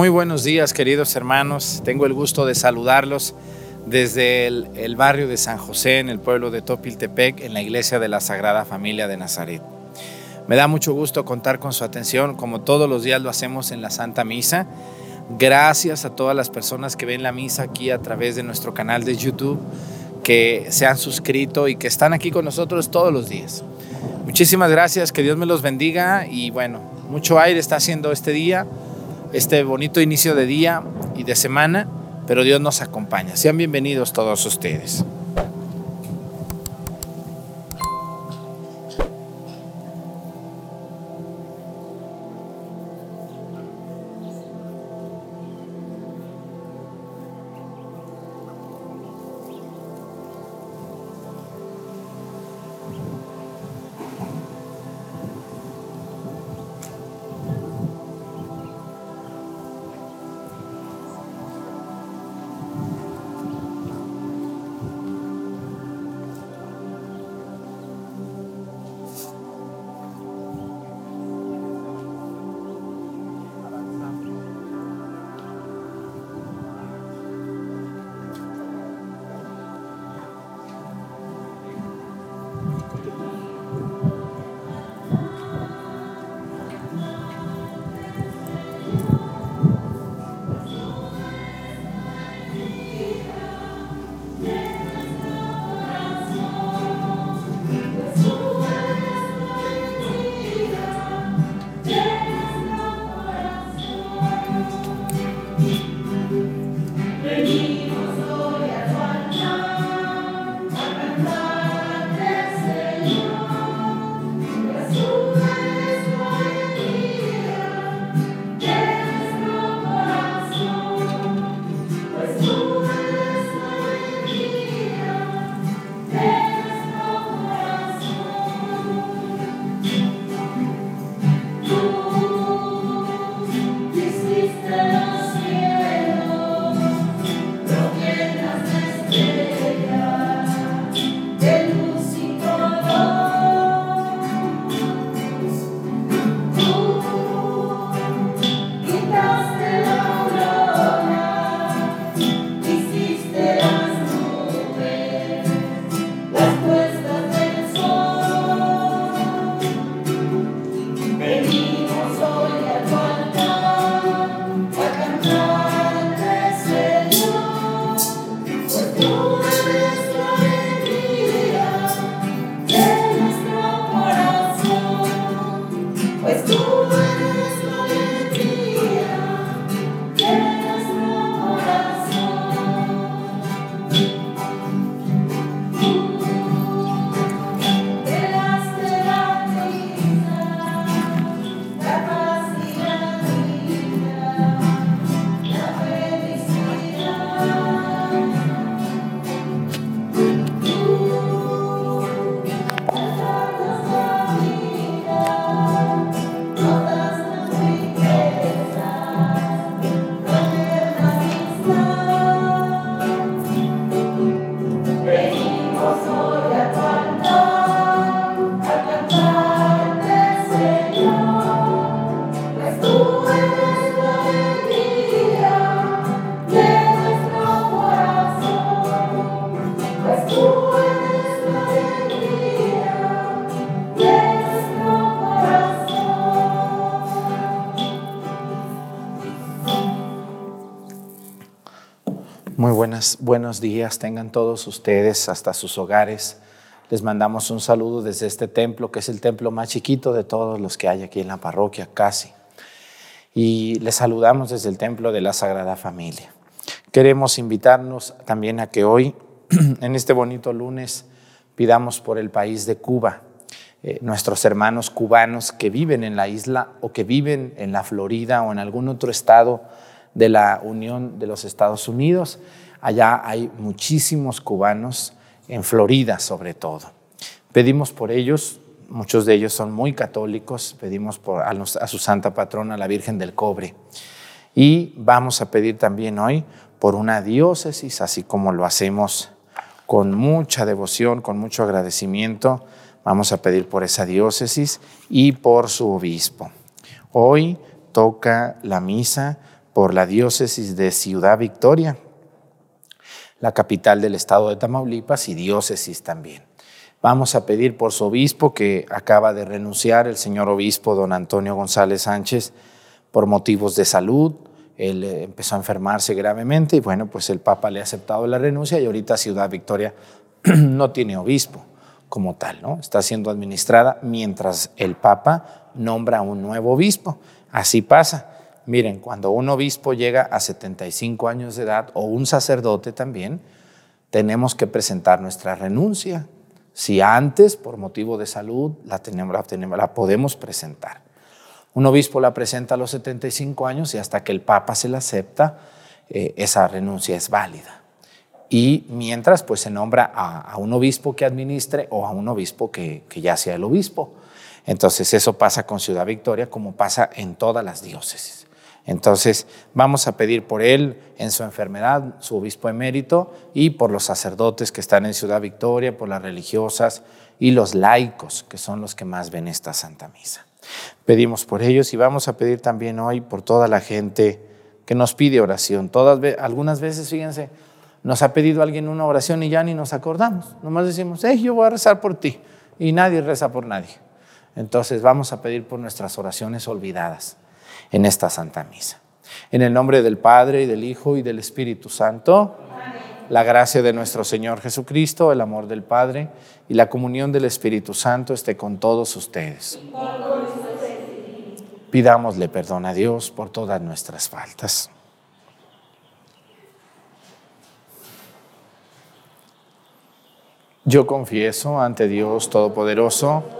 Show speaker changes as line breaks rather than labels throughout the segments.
Muy buenos días, queridos hermanos. Tengo el gusto de saludarlos desde el, barrio de San José, en el pueblo de Topiltepec, en la iglesia de la Sagrada Familia de Nazaret. Me da mucho gusto contar con su atención, como todos los días lo hacemos en la Santa Misa. Gracias a todas las personas que ven la misa aquí a través de nuestro canal de YouTube, que se han suscrito y que están aquí con nosotros todos los días. Muchísimas gracias, que Dios me los bendiga y bueno, mucho aire está haciendo este día este bonito inicio de día y de semana, pero Dios nos acompaña. Sean bienvenidos todos ustedes. Buenos días tengan todos ustedes hasta sus hogares. Les mandamos un saludo desde este templo, que es el templo más chiquito de todos los que hay aquí en la parroquia, casi. Y les saludamos desde el templo de la Sagrada Familia. Queremos invitarnos también a que hoy, en este bonito lunes, pidamos por el país de Cuba, eh, nuestros hermanos cubanos que viven en la isla o que viven en la Florida o en algún otro estado de la Unión de los Estados Unidos Allá hay muchísimos cubanos, en Florida sobre todo. Pedimos por ellos, muchos de ellos son muy católicos, pedimos por, a, a su santa patrona, la Virgen del Cobre. Y vamos a pedir también hoy por una diócesis, así como lo hacemos con mucha devoción, con mucho agradecimiento. Vamos a pedir por esa diócesis y por su obispo. Hoy toca la misa por la diócesis de Ciudad Victoria, la capital del estado de Tamaulipas y diócesis también. Vamos a pedir por su obispo que acaba de renunciar, el señor obispo don Antonio González Sánchez, por motivos de salud. Él eh, empezó a enfermarse gravemente y bueno, pues el Papa le ha aceptado la renuncia y ahorita Ciudad Victoria no tiene obispo como tal, ¿no? Está siendo administrada mientras el Papa nombra un nuevo obispo. Así pasa. Miren, cuando un obispo llega a 75 años de edad o un sacerdote también, tenemos que presentar nuestra renuncia. Si antes, por motivo de salud, la, tenemos, la, podemos presentar. Un obispo la presenta a los 75 años y hasta que el Papa se la acepta, eh, esa renuncia es válida. Y mientras, pues se nombra a, un obispo que administre o a un obispo que, que ya sea el obispo. Entonces eso pasa con Ciudad Victoria como pasa en todas las diócesis. Entonces vamos a pedir por él en su enfermedad, su obispo emérito, y por los sacerdotes que están en Ciudad Victoria, por las religiosas y los laicos, que son los que más ven esta Santa Misa. Pedimos por ellos y vamos a pedir también hoy por toda la gente que nos pide oración. Todas, algunas veces, fíjense, nos ha pedido alguien una oración y ya ni nos acordamos. Nomás decimos, hey, yo voy a rezar por ti. Y nadie reza por nadie. Entonces vamos a pedir por nuestras oraciones olvidadas en esta Santa Misa. En el nombre del Padre y del Hijo y del Espíritu Santo, la gracia de nuestro Señor Jesucristo, el amor del Padre y la comunión del Espíritu Santo esté con todos ustedes. Pidámosle perdón a Dios por todas nuestras faltas. Yo confieso ante Dios Todopoderoso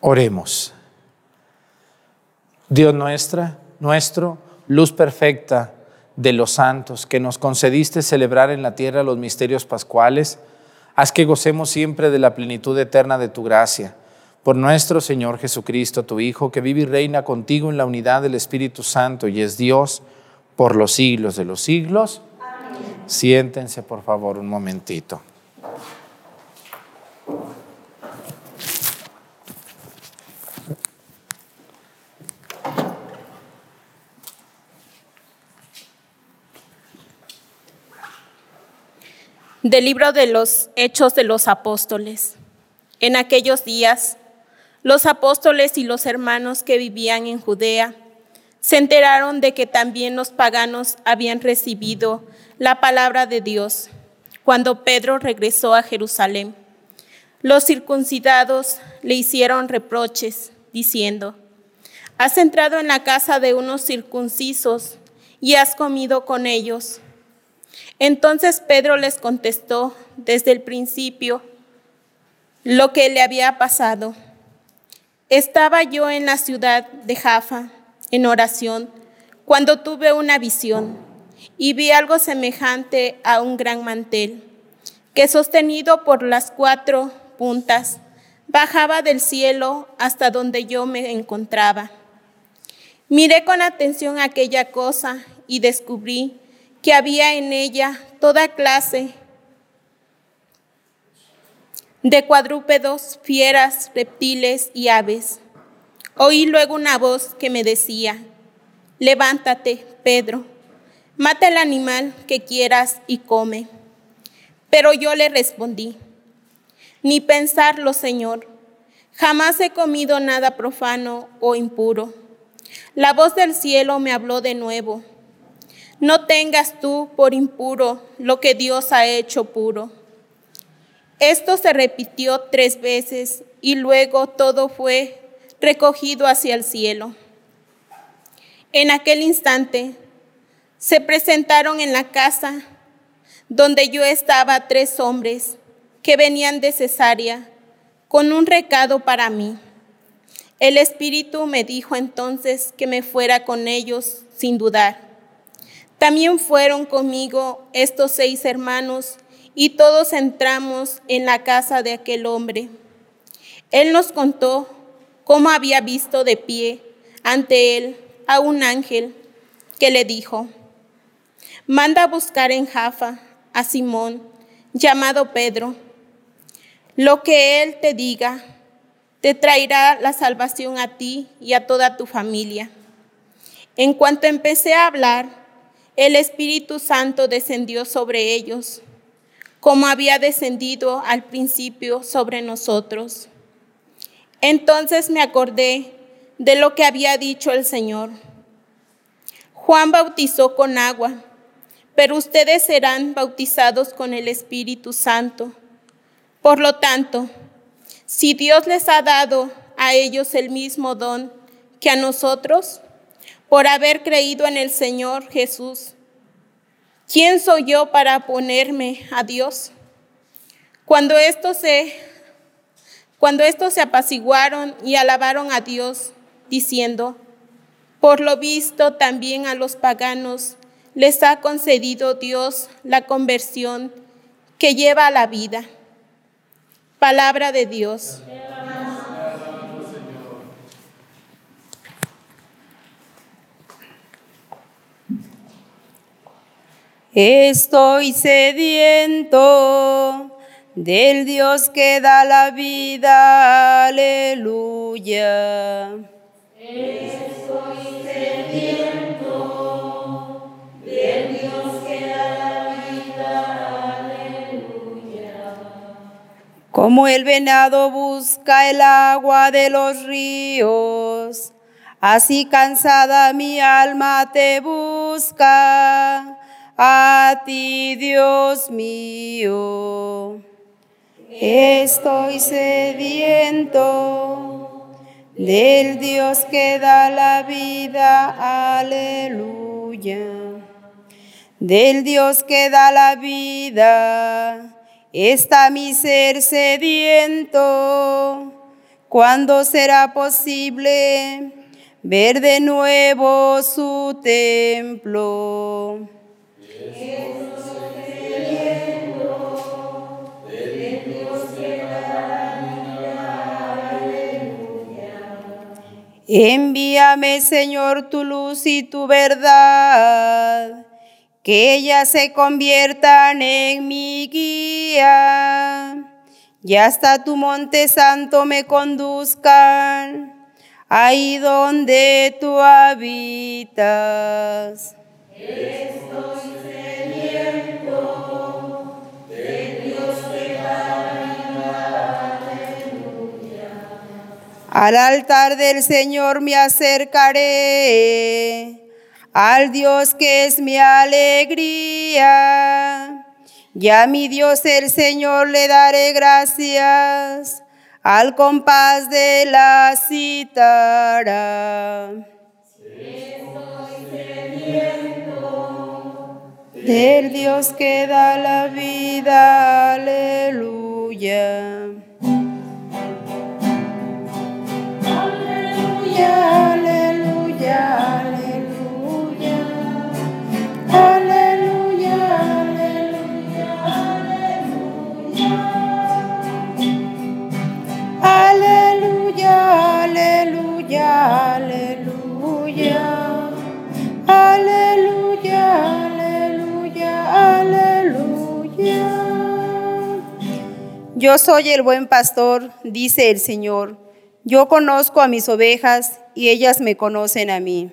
Oremos. Dios nuestra, nuestro, luz perfecta de los santos, que nos concediste celebrar en la tierra los misterios pascuales, haz que gocemos siempre de la plenitud eterna de tu gracia. Por nuestro Señor Jesucristo, tu Hijo, que vive y reina contigo en la unidad del Espíritu Santo y es Dios por los siglos de los siglos. Siéntense, por favor, un momentito.
Del libro de los Hechos de los Apóstoles. En aquellos días, los apóstoles y los hermanos que vivían en Judea se enteraron de que también los paganos habían recibido la palabra de Dios cuando Pedro regresó a Jerusalén. Los circuncidados le hicieron reproches, diciendo, Has entrado en la casa de unos circuncisos y has comido con ellos. Entonces Pedro les contestó desde el principio lo que le había pasado. Estaba yo en la ciudad de Jaffa en oración cuando tuve una visión y vi algo semejante a un gran mantel que sostenido por las cuatro puntas bajaba del cielo hasta donde yo me encontraba. Miré con atención aquella cosa y descubrí que había en ella toda clase de cuadrúpedos, fieras, reptiles y aves. Oí luego una voz que me decía, levántate, Pedro, mata el animal que quieras y come. Pero yo le respondí, ni pensarlo, Señor, jamás he comido nada profano o impuro. La voz del cielo me habló de nuevo, no tengas tú por impuro lo que Dios ha hecho puro. Esto se repitió tres veces y luego todo fue recogido hacia el cielo. En aquel instante se presentaron en la casa donde yo estaba tres hombres que venían de Cesarea con un recado para mí. El Espíritu me dijo entonces que me fuera con ellos sin dudar. También fueron conmigo estos seis hermanos y todos entramos en la casa de aquel hombre. Él nos contó cómo había visto de pie ante él a un ángel que le dijo, manda a buscar en Jafa a Simón, llamado Pedro. Lo que él te diga, te traerá la salvación a ti y a toda tu familia. En cuanto empecé a hablar, el Espíritu Santo descendió sobre ellos, como había descendido al principio sobre nosotros. Entonces me acordé de lo que había dicho el Señor. Juan bautizó con agua, pero ustedes serán bautizados con el Espíritu Santo. Por lo tanto, si Dios les ha dado a ellos el mismo don que a nosotros, por haber creído en el Señor Jesús. ¿Quién soy yo para ponerme a Dios? Cuando estos se, cuando se apaciguaron y alabaron a Dios, diciendo, por lo visto también a los paganos les ha concedido Dios la conversión que lleva a la vida. Palabra de Dios.
Estoy sediento del Dios que da la vida, aleluya.
Estoy sediento del Dios que da la vida, aleluya.
Como el venado busca el agua de los ríos, así cansada mi alma te busca a ti, Dios mío. Estoy sediento del Dios que da la vida, aleluya. Del Dios que da la vida, está mi ser sediento. ¿Cuándo será posible ver de nuevo su templo? Envíame, Señor, tu luz y tu verdad, que ellas se conviertan en mi guía, y hasta tu monte santo me conduzcan, ahí donde tú habitas. Al altar del Señor me acercaré, al Dios que es mi alegría. Ya mi Dios el Señor le daré gracias al compás de la cítara. Del Dios que da la vida, aleluya. Yo soy el buen pastor, dice el Señor. Yo conozco a mis ovejas y ellas me conocen a mí.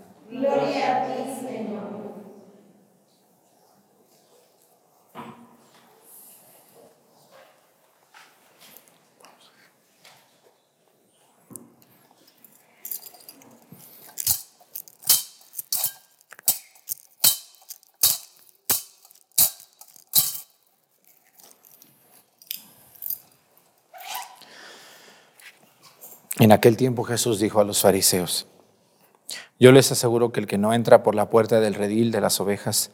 En aquel tiempo Jesús dijo a los fariseos, yo les aseguro que el que no entra por la puerta del redil de las ovejas,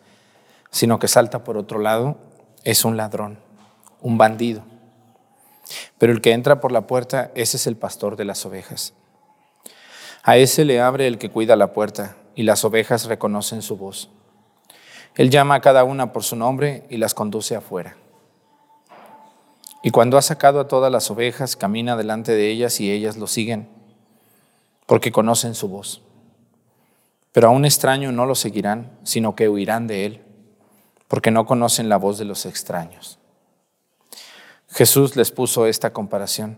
sino que salta por otro lado, es un ladrón, un bandido. Pero el que entra por la puerta, ese es el pastor de las ovejas. A ese le abre el que cuida la puerta, y las ovejas reconocen su voz. Él llama a cada una por su nombre y las conduce afuera. Y cuando ha sacado a todas las ovejas, camina delante de ellas y ellas lo siguen, porque conocen su voz. Pero a un extraño no lo seguirán, sino que huirán de él, porque no conocen la voz de los extraños. Jesús les puso esta comparación,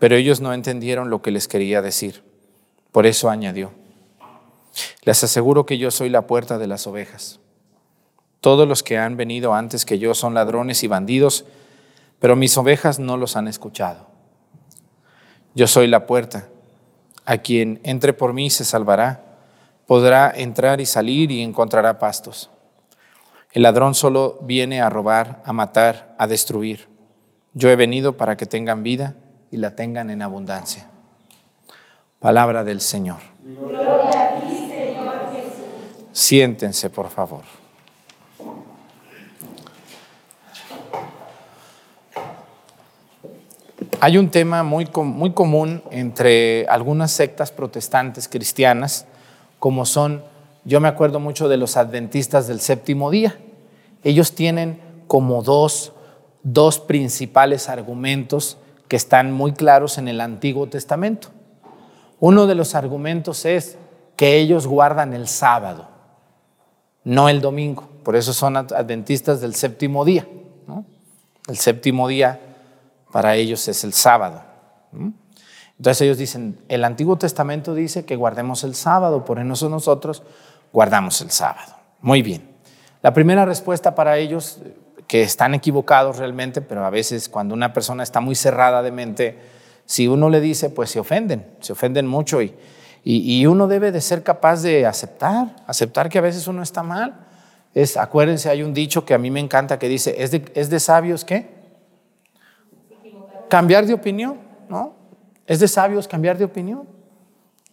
pero ellos no entendieron lo que les quería decir. Por eso añadió, les aseguro que yo soy la puerta de las ovejas. Todos los que han venido antes que yo son ladrones y bandidos, pero mis ovejas no los han escuchado. Yo soy la puerta. A quien entre por mí se salvará, podrá entrar y salir y encontrará pastos. El ladrón solo viene a robar, a matar, a destruir. Yo he venido para que tengan vida y la tengan en abundancia. Palabra del Señor. Siéntense, por favor. Hay un tema muy, muy común entre algunas sectas protestantes cristianas, como son, yo me acuerdo mucho de los adventistas del séptimo día. Ellos tienen como dos, dos principales argumentos que están muy claros en el Antiguo Testamento. Uno de los argumentos es que ellos guardan el sábado, no el domingo. Por eso son adventistas del séptimo día. El séptimo día para ellos es el sábado. Entonces ellos dicen, el Antiguo Testamento dice que guardemos el sábado, por eso nosotros guardamos el sábado. Muy bien. La primera respuesta para ellos, que están equivocados realmente, pero a veces cuando una persona está muy cerrada de mente, si uno le dice, pues se ofenden, se ofenden mucho y, y, uno debe de ser capaz de aceptar, aceptar que a veces uno está mal. Es, acuérdense, hay un dicho que a mí me encanta que dice, ¿es de, es de sabios qué? Cambiar de opinión, ¿no? Es de sabios cambiar de opinión.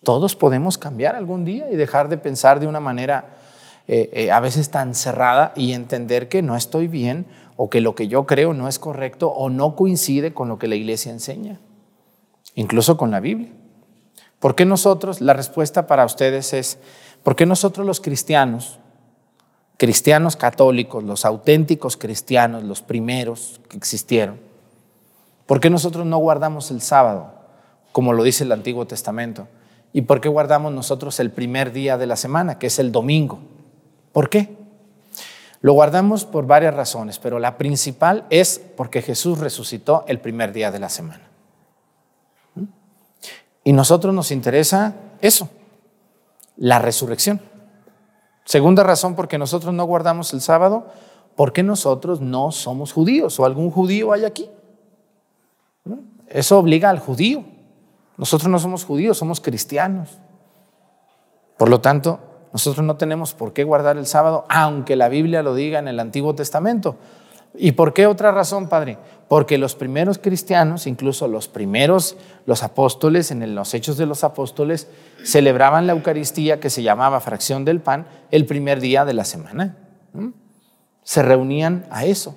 Todos podemos cambiar algún día y dejar de pensar de una manera eh, eh, a veces tan cerrada y entender que no estoy bien o que lo que yo creo no es correcto o no coincide con lo que la iglesia enseña, incluso con la Biblia. ¿Por qué nosotros, la respuesta para ustedes es, ¿por qué nosotros los cristianos, cristianos católicos, los auténticos cristianos, los primeros que existieron, ¿Por qué nosotros no guardamos el sábado, como lo dice el Antiguo Testamento? ¿Y por qué guardamos nosotros el primer día de la semana, que es el domingo? ¿Por qué? Lo guardamos por varias razones, pero la principal es porque Jesús resucitó el primer día de la semana. Y nosotros nos interesa eso, la resurrección. Segunda razón, porque nosotros no guardamos el sábado, porque nosotros no somos judíos o algún judío hay aquí. Eso obliga al judío. Nosotros no somos judíos, somos cristianos. Por lo tanto, nosotros no tenemos por qué guardar el sábado, aunque la Biblia lo diga en el Antiguo Testamento. ¿Y por qué otra razón, Padre? Porque los primeros cristianos, incluso los primeros, los apóstoles, en los hechos de los apóstoles, celebraban la Eucaristía que se llamaba fracción del pan el primer día de la semana. Se reunían a eso,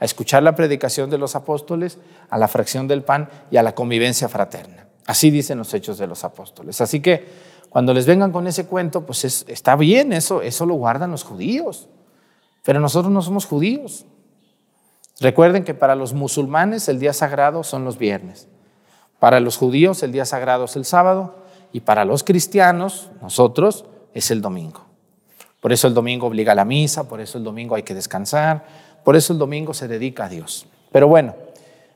a escuchar la predicación de los apóstoles, a la fracción del pan y a la convivencia fraterna. Así dicen los hechos de los apóstoles. Así que cuando les vengan con ese cuento, pues está bien, eso, eso lo guardan los judíos. Pero nosotros no somos judíos. Recuerden que para los musulmanes el día sagrado son los viernes, para los judíos el día sagrado es el sábado y para los cristianos, nosotros, es el domingo. Por eso el domingo obliga a la misa, por eso el domingo hay que descansar, por eso el domingo se dedica a Dios. Pero bueno,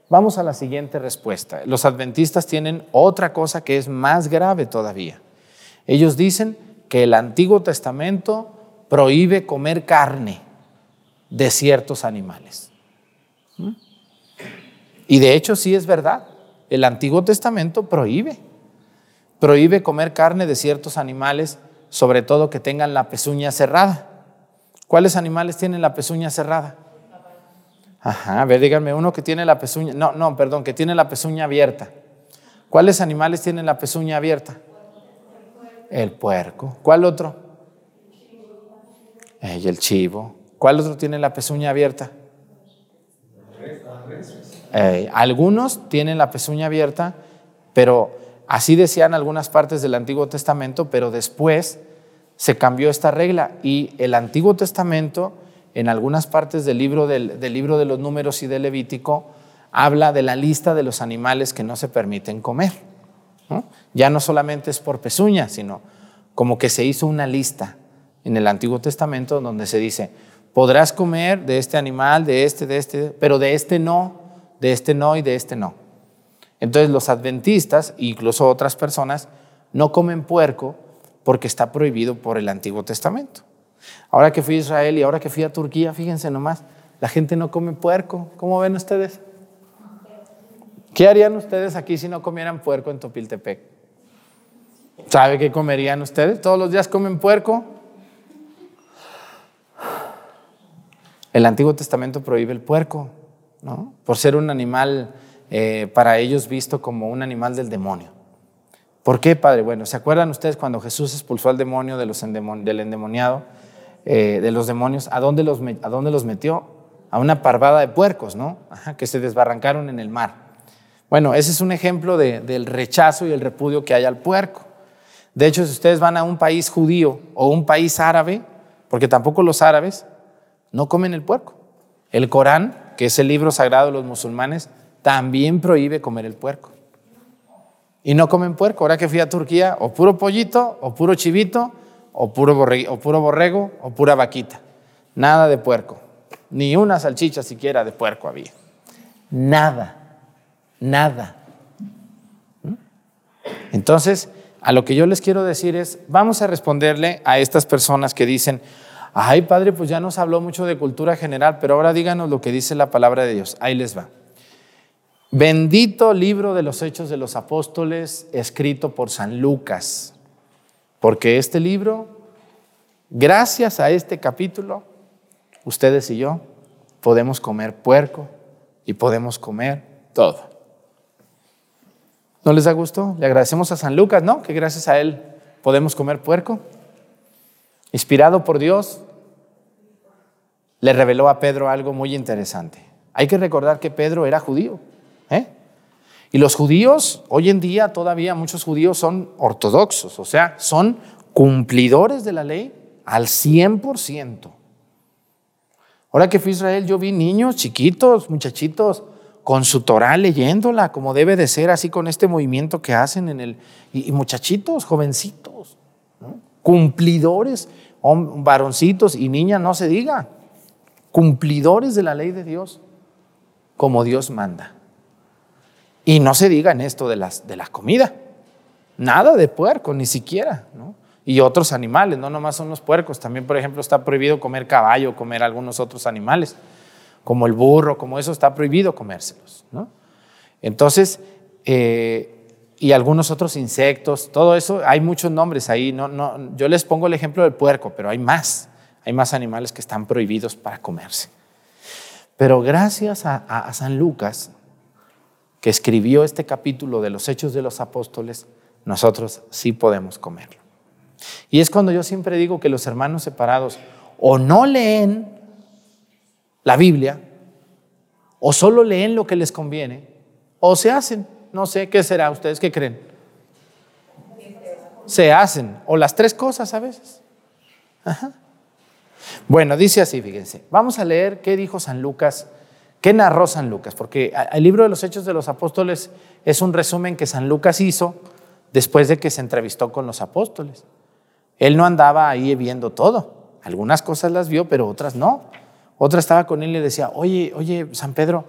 vamos a la siguiente respuesta. Los adventistas tienen otra cosa que es más grave todavía. Ellos dicen que el Antiguo Testamento prohíbe comer carne de ciertos animales. Y de hecho sí es verdad. El Antiguo Testamento prohíbe. Prohíbe comer carne de ciertos animales, sobre todo que tengan la pezuña cerrada. ¿Cuáles animales tienen la pezuña cerrada? Ajá, a ver, díganme uno que tiene la pezuña, no, no, perdón, que tiene la pezuña abierta. ¿Cuáles animales tienen la pezuña abierta? El puerco. ¿Cuál otro? el chivo. ¿Cuál otro tiene la pezuña abierta? Algunos tienen la pezuña abierta, pero así decían algunas partes del Antiguo Testamento, pero después se cambió esta regla y el Antiguo Testamento, en algunas partes del libro, del, libro de los números y del Levítico, habla de la lista de los animales que no se permiten comer. Ya no solamente es por pezuña, sino como que se hizo una lista en el Antiguo Testamento donde se dice, podrás comer de este animal, de este, de este, pero de este no, de este no y de este no. Entonces los adventistas, incluso otras personas, no comen puerco porque está prohibido por el Antiguo Testamento. Ahora que fui a Israel y ahora que fui a Turquía, fíjense nomás, la gente no come puerco. ¿Cómo ven ustedes? ¿Qué harían ustedes aquí si no comieran puerco en Topiltepec? ¿Sabe qué comerían ustedes? ¿Todos los días comen puerco? El Antiguo Testamento prohíbe el puerco por ser un animal eh, para ellos visto como un animal del demonio. ¿Por qué, Padre? Bueno, ¿se acuerdan ustedes cuando Jesús expulsó al demonio de los del endemoniado, eh, de los demonios? ¿a dónde los, ¿A dónde los metió? A una parvada de puercos, ¿no? que se desbarrancaron en el mar. Bueno, ese es un ejemplo del rechazo y el repudio que hay al puerco. De hecho, si ustedes van a un país judío o un país árabe, porque tampoco los árabes no comen el puerco. El Corán que es el libro sagrado de los musulmanes, también prohíbe comer el puerco. Y no comen puerco. Ahora que fui a Turquía, o puro pollito, o puro chivito, o puro, o puro borrego, o pura vaquita. Nada de puerco. Ni una salchicha siquiera de puerco había. Nada. Nada. ¿Mm? Entonces, a lo que yo les quiero decir es, vamos a responderle a estas personas que dicen, Ay, padre, pues ya nos habló mucho de cultura general, pero ahora díganos lo que dice la palabra de Dios. Ahí les va. Bendito libro de los Hechos de los Apóstoles, escrito por San Lucas, porque este libro, gracias a este capítulo, ustedes y yo podemos comer puerco y podemos comer todo. ¿No les da gusto? Le agradecemos a San Lucas, ¿no? Que gracias a él podemos comer puerco inspirado por Dios, le reveló a Pedro algo muy interesante. Hay que recordar que Pedro era judío. ¿eh? Y los judíos, hoy en día todavía muchos judíos son ortodoxos, o sea, son cumplidores de la ley al 100%. Ahora que fui a Israel, yo vi niños chiquitos, muchachitos, con su Torah leyéndola, como debe de ser, así con este movimiento que hacen en el... Y, muchachitos, jovencitos, cumplidores varoncitos y niñas, no se diga, cumplidores de la ley de Dios, como Dios manda. Y no se diga en esto de, las, de la comida, nada de puerco, ni siquiera, ¿no? Y otros animales, no nomás son los puercos, también por ejemplo está prohibido comer caballo, comer algunos otros animales, como el burro, como eso está prohibido comérselos, ¿no? Entonces, eh, y algunos otros insectos, todo eso, hay muchos nombres ahí. No, no, yo les pongo el ejemplo del puerco, pero hay más, hay más animales que están prohibidos para comerse. Pero gracias a, San Lucas, que escribió este capítulo de los Hechos de los Apóstoles, nosotros sí podemos comerlo. Y es cuando yo siempre digo que los hermanos separados o no leen la Biblia, o solo leen lo que les conviene, o se hacen, no sé qué será, ustedes qué creen. Se hacen, o las tres cosas a veces. Bueno, dice así, fíjense. Vamos a leer qué dijo San Lucas, qué narró San Lucas, porque el libro de los Hechos de los Apóstoles es un resumen que San Lucas hizo después de que se entrevistó con los apóstoles. Él no andaba ahí viendo todo. Algunas cosas las vio, pero otras no. Otra estaba con él y le decía, oye, oye, San Pedro,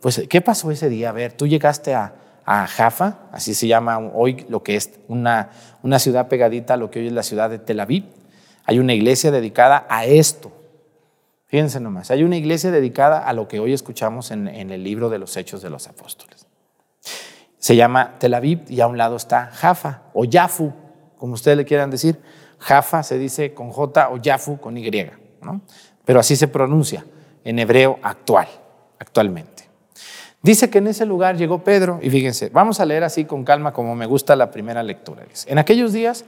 pues, ¿qué pasó ese día? A ver, tú llegaste a, a Jaffa, así se llama hoy lo que es una, una ciudad pegadita a lo que hoy es la ciudad de Tel Aviv. Hay una iglesia dedicada a esto. Fíjense nomás, hay una iglesia dedicada a lo que hoy escuchamos en, el libro de los Hechos de los Apóstoles. Se llama Tel Aviv y a un lado está Jaffa o Yafu, como ustedes le quieran decir. Jaffa se dice con J o Yafu con Y, ¿no? pero así se pronuncia en hebreo actual, actualmente. Dice que en ese lugar llegó Pedro, y fíjense, vamos a leer así con calma como me gusta la primera lectura. Dice, en aquellos días,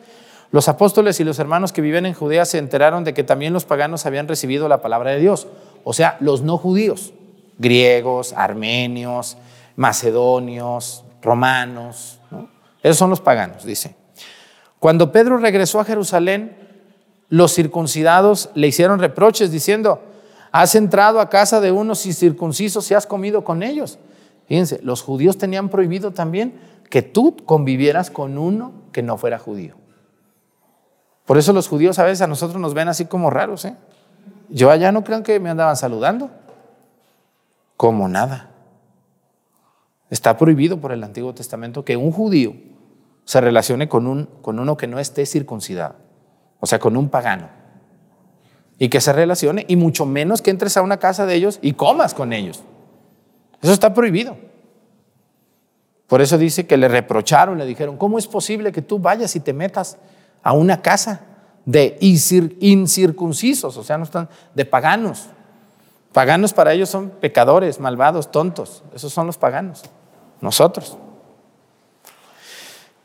los apóstoles y los hermanos que vivían en Judea se enteraron de que también los paganos habían recibido la palabra de Dios, o sea, los no judíos, griegos, armenios, macedonios, romanos, ¿no? esos son los paganos, dice. Cuando Pedro regresó a Jerusalén, los circuncidados le hicieron reproches diciendo, has entrado a casa de unos incircuncisos y has comido con ellos. Fíjense, los judíos tenían prohibido también que tú convivieras con uno que no fuera judío. Por eso los judíos a veces a nosotros nos ven así como raros. ¿eh? Yo allá no crean que me andaban saludando. Como nada. Está prohibido por el Antiguo Testamento que un judío se relacione con, un, con uno que no esté circuncidado, o sea, con un pagano. Y que se relacione, y mucho menos que entres a una casa de ellos y comas con ellos. Eso está prohibido. Por eso dice que le reprocharon, le dijeron, ¿cómo es posible que tú vayas y te metas a una casa de incir- incircuncisos, o sea, no están de paganos? Paganos para ellos son pecadores, malvados, tontos. Esos son los paganos, nosotros.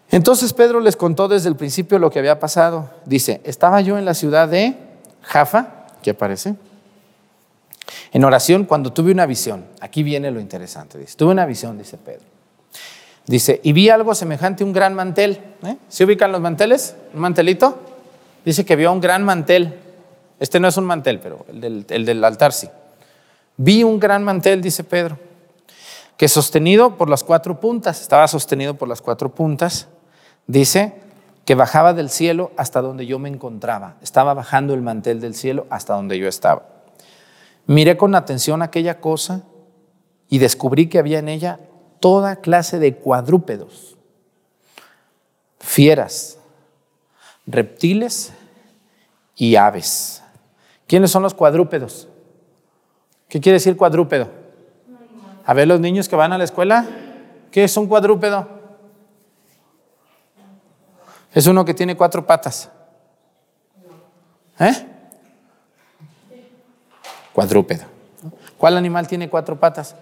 Entonces Pedro les contó desde el principio lo que había pasado. Dice, estaba yo en la ciudad de Jaffa, que aparece, en oración cuando tuve una visión. Aquí viene lo interesante. Dice, tuve una visión, dice Pedro. Dice, y vi algo semejante a un gran mantel. ¿eh? ¿Se ubican los manteles? ¿Un mantelito? Dice que vio un gran mantel. Este no es un mantel, pero el del, el del altar sí. Vi un gran mantel, dice Pedro, que sostenido por las cuatro puntas, estaba sostenido por las cuatro puntas, dice que bajaba del cielo hasta donde yo me encontraba. Estaba bajando el mantel del cielo hasta donde yo estaba. Miré con atención aquella cosa y descubrí que había en ella toda clase de cuadrúpedos, fieras, reptiles y aves. ¿Quiénes son los cuadrúpedos? ¿Qué quiere decir cuadrúpedo? A ver, los niños que van a la escuela, ¿qué es un cuadrúpedo? Es uno que tiene cuatro patas. ¿Eh? Cuadrúpedo. ¿Cuál animal tiene cuatro patas?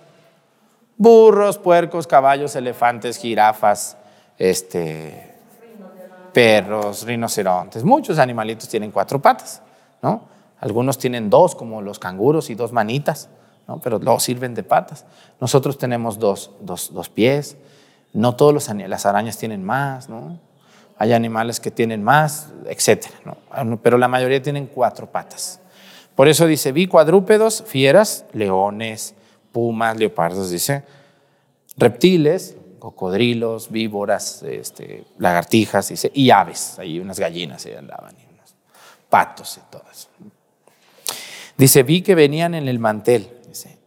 Burros, puercos, caballos, elefantes, jirafas, este, perros, rinocerontes. Muchos animalitos tienen cuatro patas, ¿no? Algunos tienen dos, como los canguros, y dos manitas, ¿no? pero luego sirven de patas. Nosotros tenemos dos, dos, dos pies. No todas las arañas tienen más, ¿no? Hay animales que tienen más, etcétera, ¿no? Pero la mayoría tienen cuatro patas. Por eso dice, vi cuadrúpedos, fieras, leones, pumas, leopardos, dice, reptiles, cocodrilos, víboras, este, lagartijas, dice, y aves, ahí unas gallinas ahí andaban, y unos patos y todo eso. Dice, vi que venían en el mantel. Dice,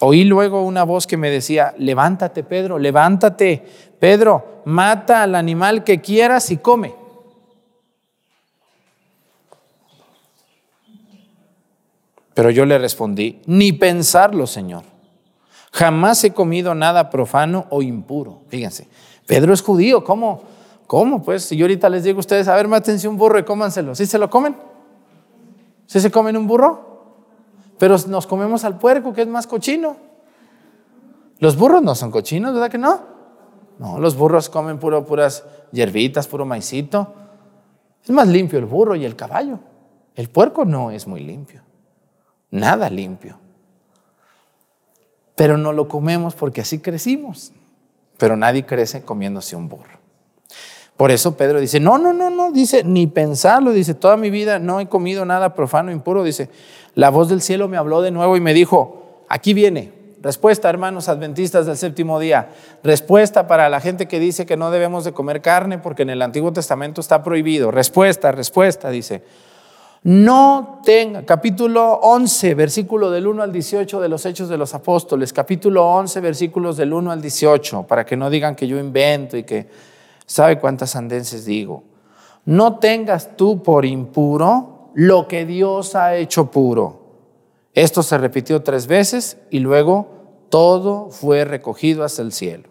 oí luego una voz que me decía, levántate Pedro, levántate Pedro, mata al animal que quieras y come. Pero yo le respondí, ni pensarlo, Señor. Jamás he comido nada profano o impuro. Fíjense, Pedro es judío, ¿cómo? ¿Cómo? Pues si yo ahorita les digo a ustedes, a ver, mátense un burro y cómanselo. ¿Sí se lo comen? ¿Sí se comen un burro? Pero nos comemos al puerco, que es más cochino. Los burros no son cochinos, ¿verdad que no? No, los burros comen puro, puras hierbitas, puro maicito. Es más limpio el burro y el caballo. El puerco no es muy limpio. Nada limpio. Pero no lo comemos porque así crecimos. Pero nadie crece comiéndose un burro. Por eso Pedro dice, no, no, no, no, dice, ni pensarlo, dice, toda mi vida no he comido nada profano, impuro, dice, la voz del cielo me habló de nuevo y me dijo, aquí viene, respuesta hermanos adventistas del séptimo día, respuesta para la gente que dice que no debemos de comer carne porque en el Antiguo Testamento está prohibido, respuesta, respuesta, dice, no tenga, capítulo 11, versículo del 1 al 18 de los Hechos de los Apóstoles, capítulo 11, versículos del 1 al 18, para que no digan que yo invento y que ¿Sabe cuántas andenses digo? No tengas tú por impuro lo que Dios ha hecho puro. Esto se repitió tres veces y luego todo fue recogido hacia el cielo.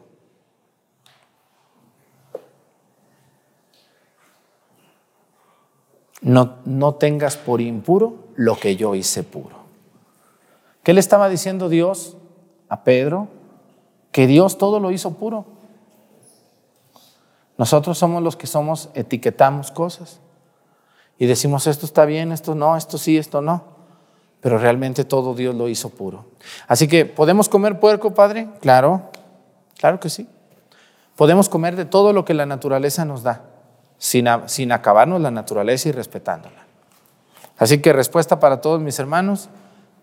No, tengas por impuro lo que yo hice puro. ¿Qué le estaba diciendo Dios a Pedro? Que Dios todo lo hizo puro. Nosotros somos los que somos, etiquetamos cosas y decimos esto está bien, esto no, esto sí, esto no. Pero realmente todo Dios lo hizo puro. Así que, ¿podemos comer puerco, Padre? Claro, claro que sí. Podemos comer de todo lo que la naturaleza nos da, sin, sin acabarnos la naturaleza y respetándola. Así que respuesta para todos mis hermanos,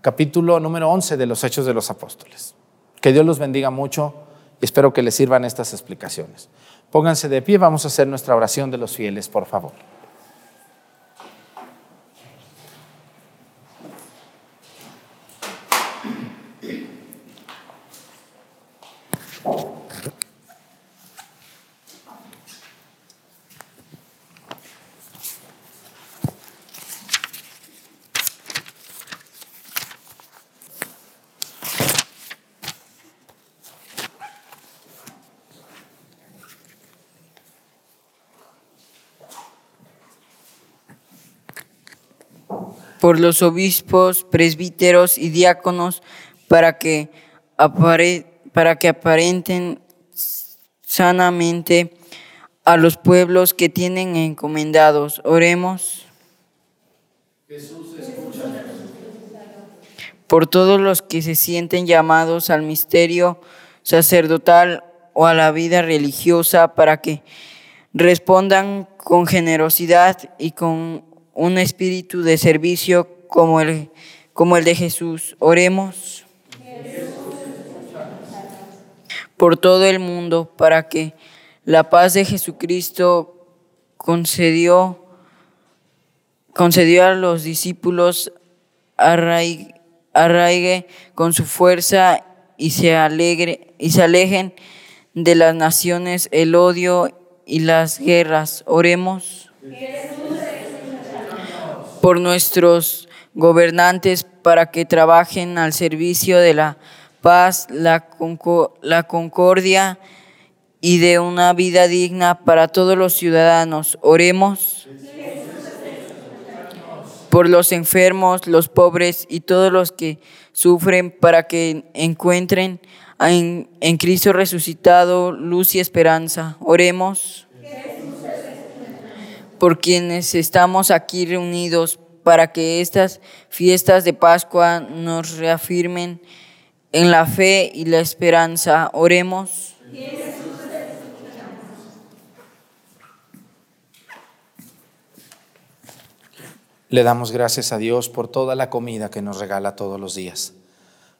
capítulo número 11 de los Hechos de los Apóstoles. Que Dios los bendiga mucho y espero que les sirvan estas explicaciones. Pónganse de pie, vamos a hacer nuestra oración de los fieles, por favor.
Por los obispos, presbíteros y diáconos para que, para que aparenten sanamente a los pueblos que tienen encomendados. Oremos. Jesús, por todos los que se sienten llamados al misterio sacerdotal o a la vida religiosa para que respondan con generosidad y con un espíritu de servicio como el, como el de Jesús. Oremos por todo el mundo para que la paz de Jesucristo concedió, concedió a los discípulos arraigue, con su fuerza y se, alegre, y se alejen de las naciones el odio y las guerras. Oremos por nuestros gobernantes para que trabajen al servicio de la paz, la, la concordia y de una vida digna para todos los ciudadanos. Oremos por los enfermos, los pobres y todos los que sufren para que encuentren en, en Cristo resucitado luz y esperanza. Oremos por quienes estamos aquí reunidos para que estas fiestas de Pascua nos reafirmen en la fe y la esperanza. Oremos.
Le damos gracias a Dios por toda la comida que nos regala todos los días.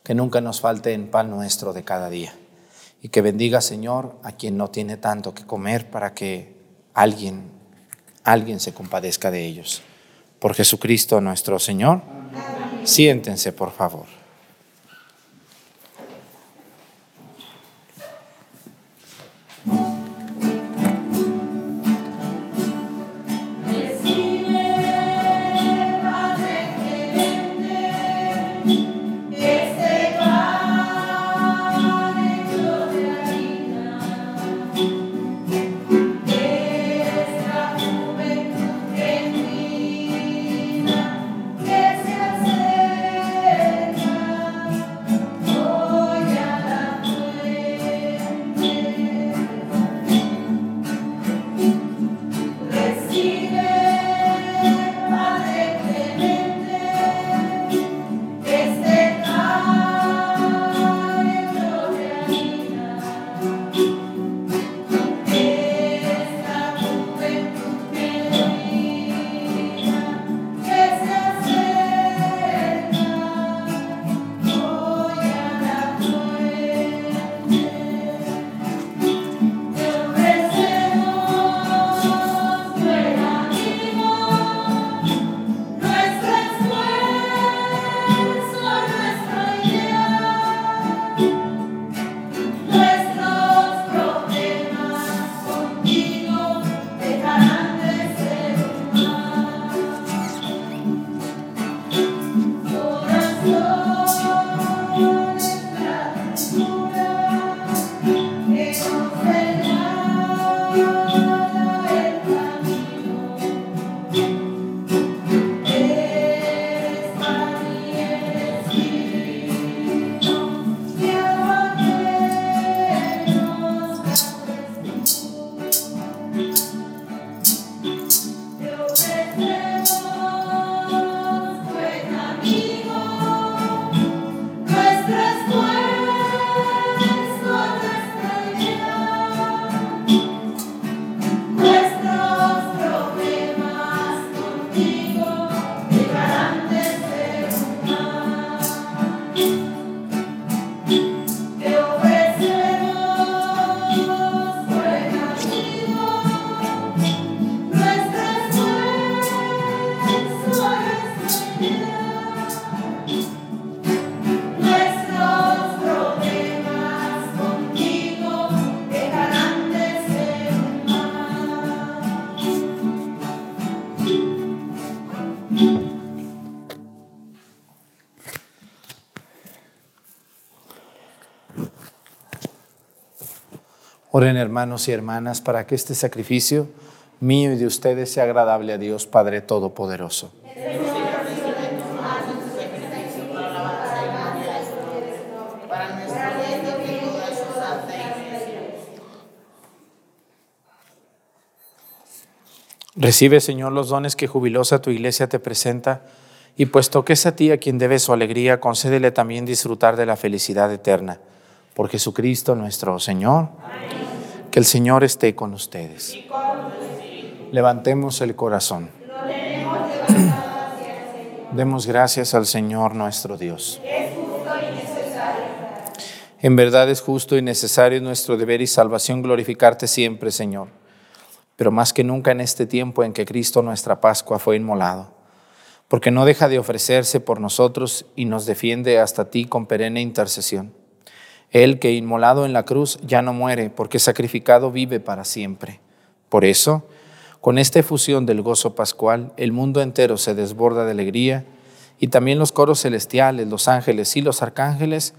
Que nunca nos falte en pan nuestro de cada día. Y que bendiga, Señor, a quien no tiene tanto que comer para que alguien alguien se compadezca de ellos. Por Jesucristo nuestro Señor. Siéntense, por favor. Oren hermanos y hermanas para que este sacrificio mío y de ustedes sea agradable a Dios Padre Todopoderoso. Recibe, Señor, los dones que jubilosa tu iglesia te presenta, y puesto que es a ti a quien debe su alegría, concédele también disfrutar de la felicidad eterna. Por Jesucristo nuestro Señor. Que el Señor esté con ustedes. Levantemos el corazón. Demos gracias al Señor nuestro Dios. En verdad es justo y necesario nuestro deber y salvación glorificarte siempre, Señor pero más que nunca en este tiempo en que Cristo nuestra Pascua fue inmolado, porque no deja de ofrecerse por nosotros y nos defiende hasta ti con perenne intercesión. Él que inmolado en la cruz ya no muere, porque sacrificado vive para siempre. Por eso, con esta efusión del gozo pascual, el mundo entero se desborda de alegría y también los coros celestiales, los ángeles y los arcángeles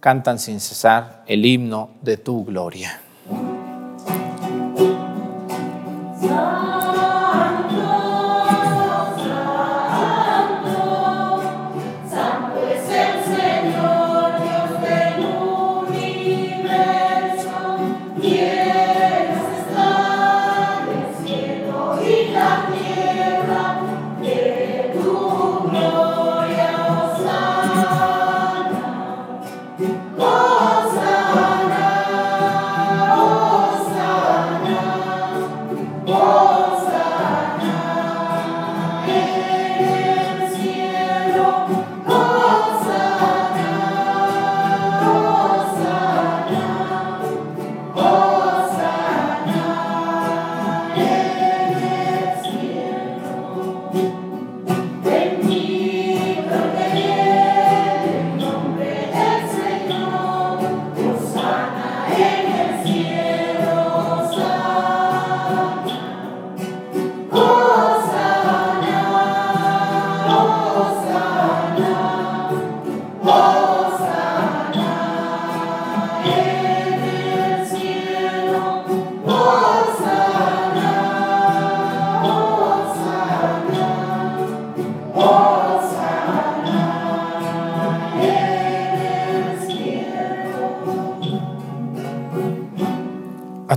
cantan sin cesar el himno de tu gloria.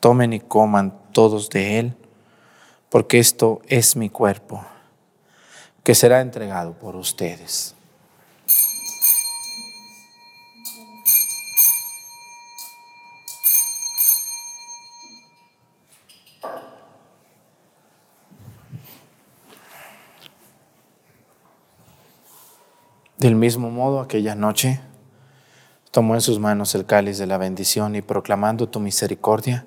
tomen y coman todos de él, porque esto es mi cuerpo, que será entregado por ustedes. Del mismo modo, aquella noche tomó en sus manos el cáliz de la bendición y proclamando tu misericordia,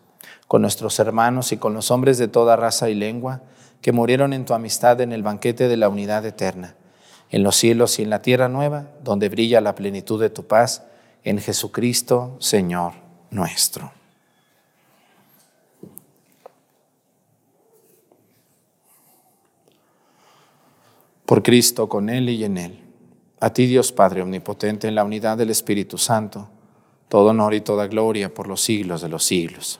con nuestros hermanos y con los hombres de toda raza y lengua que murieron en tu amistad en el banquete de la unidad eterna, en los cielos y en la tierra nueva, donde brilla la plenitud de tu paz, en Jesucristo, Señor nuestro. Por Cristo, con Él y en Él. A ti, Dios Padre Omnipotente, en la unidad del Espíritu Santo, todo honor y toda gloria por los siglos de los siglos.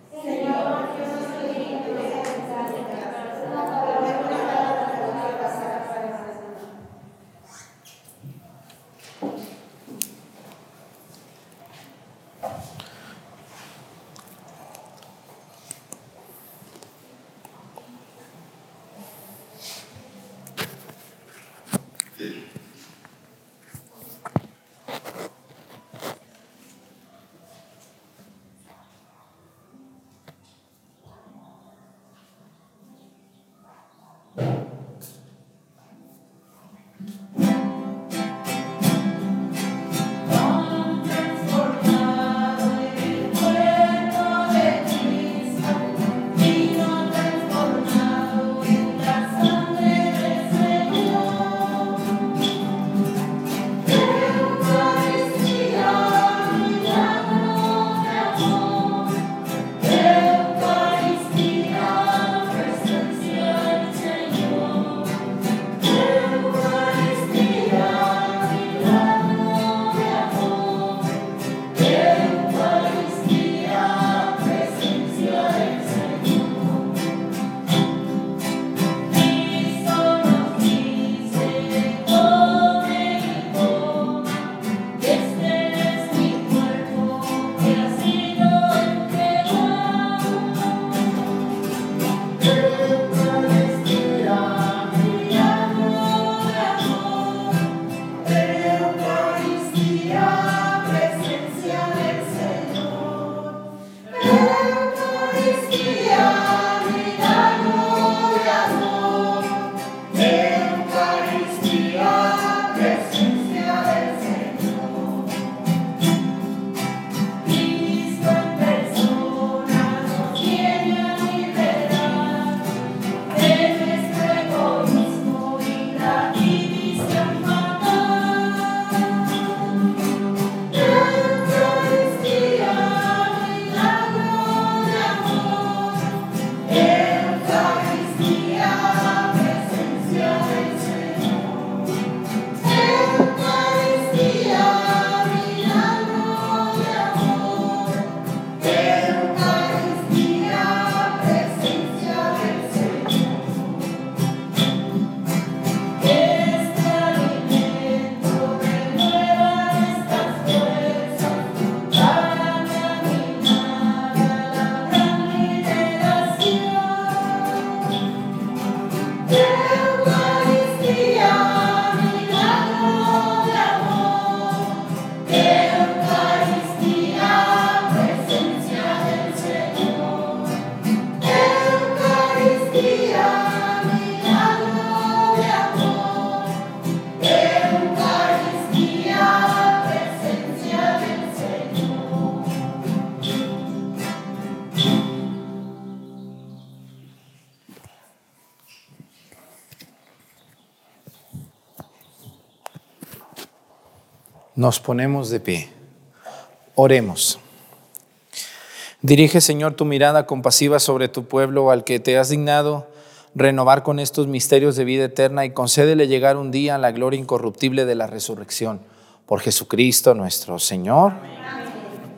Nos ponemos de pie. Oremos. Dirige, Señor, tu mirada compasiva sobre tu pueblo al que te has dignado renovar con estos misterios de vida eterna y concédele llegar un día a la gloria incorruptible de la resurrección. Por Jesucristo nuestro Señor.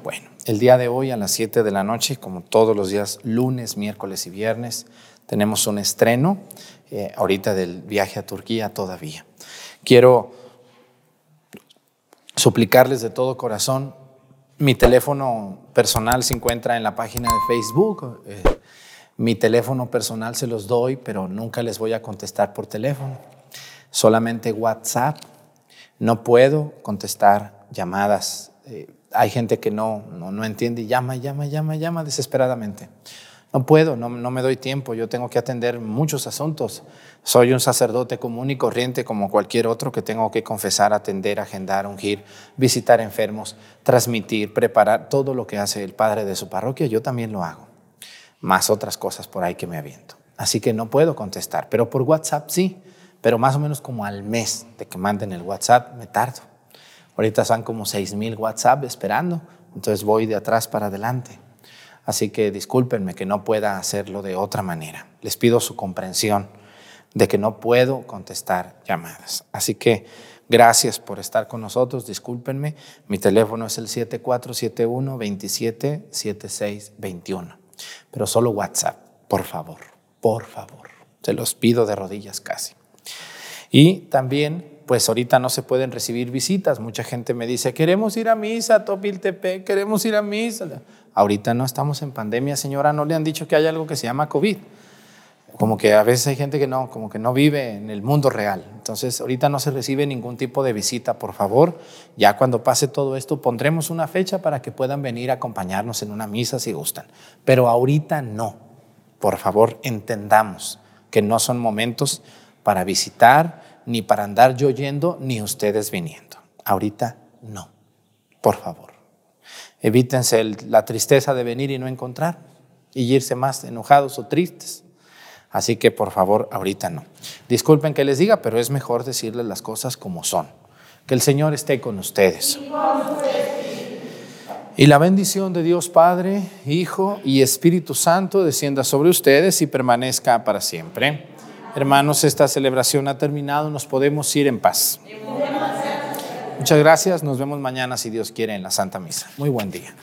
Bueno, el día de hoy a las 7 de la noche, como todos los días, lunes, miércoles y viernes, tenemos un estreno eh, ahorita del viaje a Turquía todavía. Quiero suplicarles de todo corazón, mi teléfono personal se encuentra en la página de Facebook. eh, mi teléfono personal se los doy, pero nunca les voy a contestar por teléfono. Solamente WhatsApp. No puedo contestar llamadas. Eh, hay gente que no, no, no entiende y llama, llama, llama, llama desesperadamente. No puedo, no, no me doy tiempo. Yo tengo que atender muchos asuntos. Soy un sacerdote común y corriente como cualquier otro que tengo que confesar, atender, agendar, ungir, visitar enfermos, transmitir, preparar todo lo que hace el padre de su parroquia. Yo también lo hago más otras cosas por ahí que me aviento. Así que no puedo contestar, pero por WhatsApp sí, pero más o menos como al mes de que manden el WhatsApp me tardo. Ahorita son como 6 mil WhatsApp esperando, entonces voy de atrás para adelante. Así que discúlpenme que no pueda hacerlo de otra manera. Les pido su comprensión de que no puedo contestar llamadas. Así que gracias por estar con nosotros, discúlpenme. Mi teléfono es el 7471 277621 pero solo WhatsApp, por favor, por favor. Se los pido de rodillas casi. Y también, pues ahorita no se pueden recibir visitas. Mucha gente me dice, queremos ir a misa, Topiltepec, queremos ir a misa. Ahorita no estamos en pandemia, señora, no le han dicho que hay algo que se llama COVID. Como que a veces hay gente que no, como que no vive en el mundo real. Entonces, ahorita no se recibe ningún tipo de visita, por favor. Ya cuando pase todo esto, pondremos una fecha para que puedan venir a acompañarnos en una misa si gustan. Pero ahorita no. Por favor, entendamos que no son momentos para visitar, ni para andar yo yendo, ni ustedes viniendo. Ahorita no. Por favor. Evítense la tristeza de venir y no encontrar y irse más enojados o tristes. Así que por favor, ahorita no. Disculpen que les diga, pero es mejor decirles las cosas como son. Que el Señor esté con ustedes. Y la bendición de Dios Padre, Hijo y Espíritu Santo descienda sobre ustedes y permanezca para siempre. Hermanos, esta celebración ha terminado, nos podemos ir en paz. Muchas gracias. Nos vemos mañana, si Dios quiere, en la Santa Misa. Muy buen día.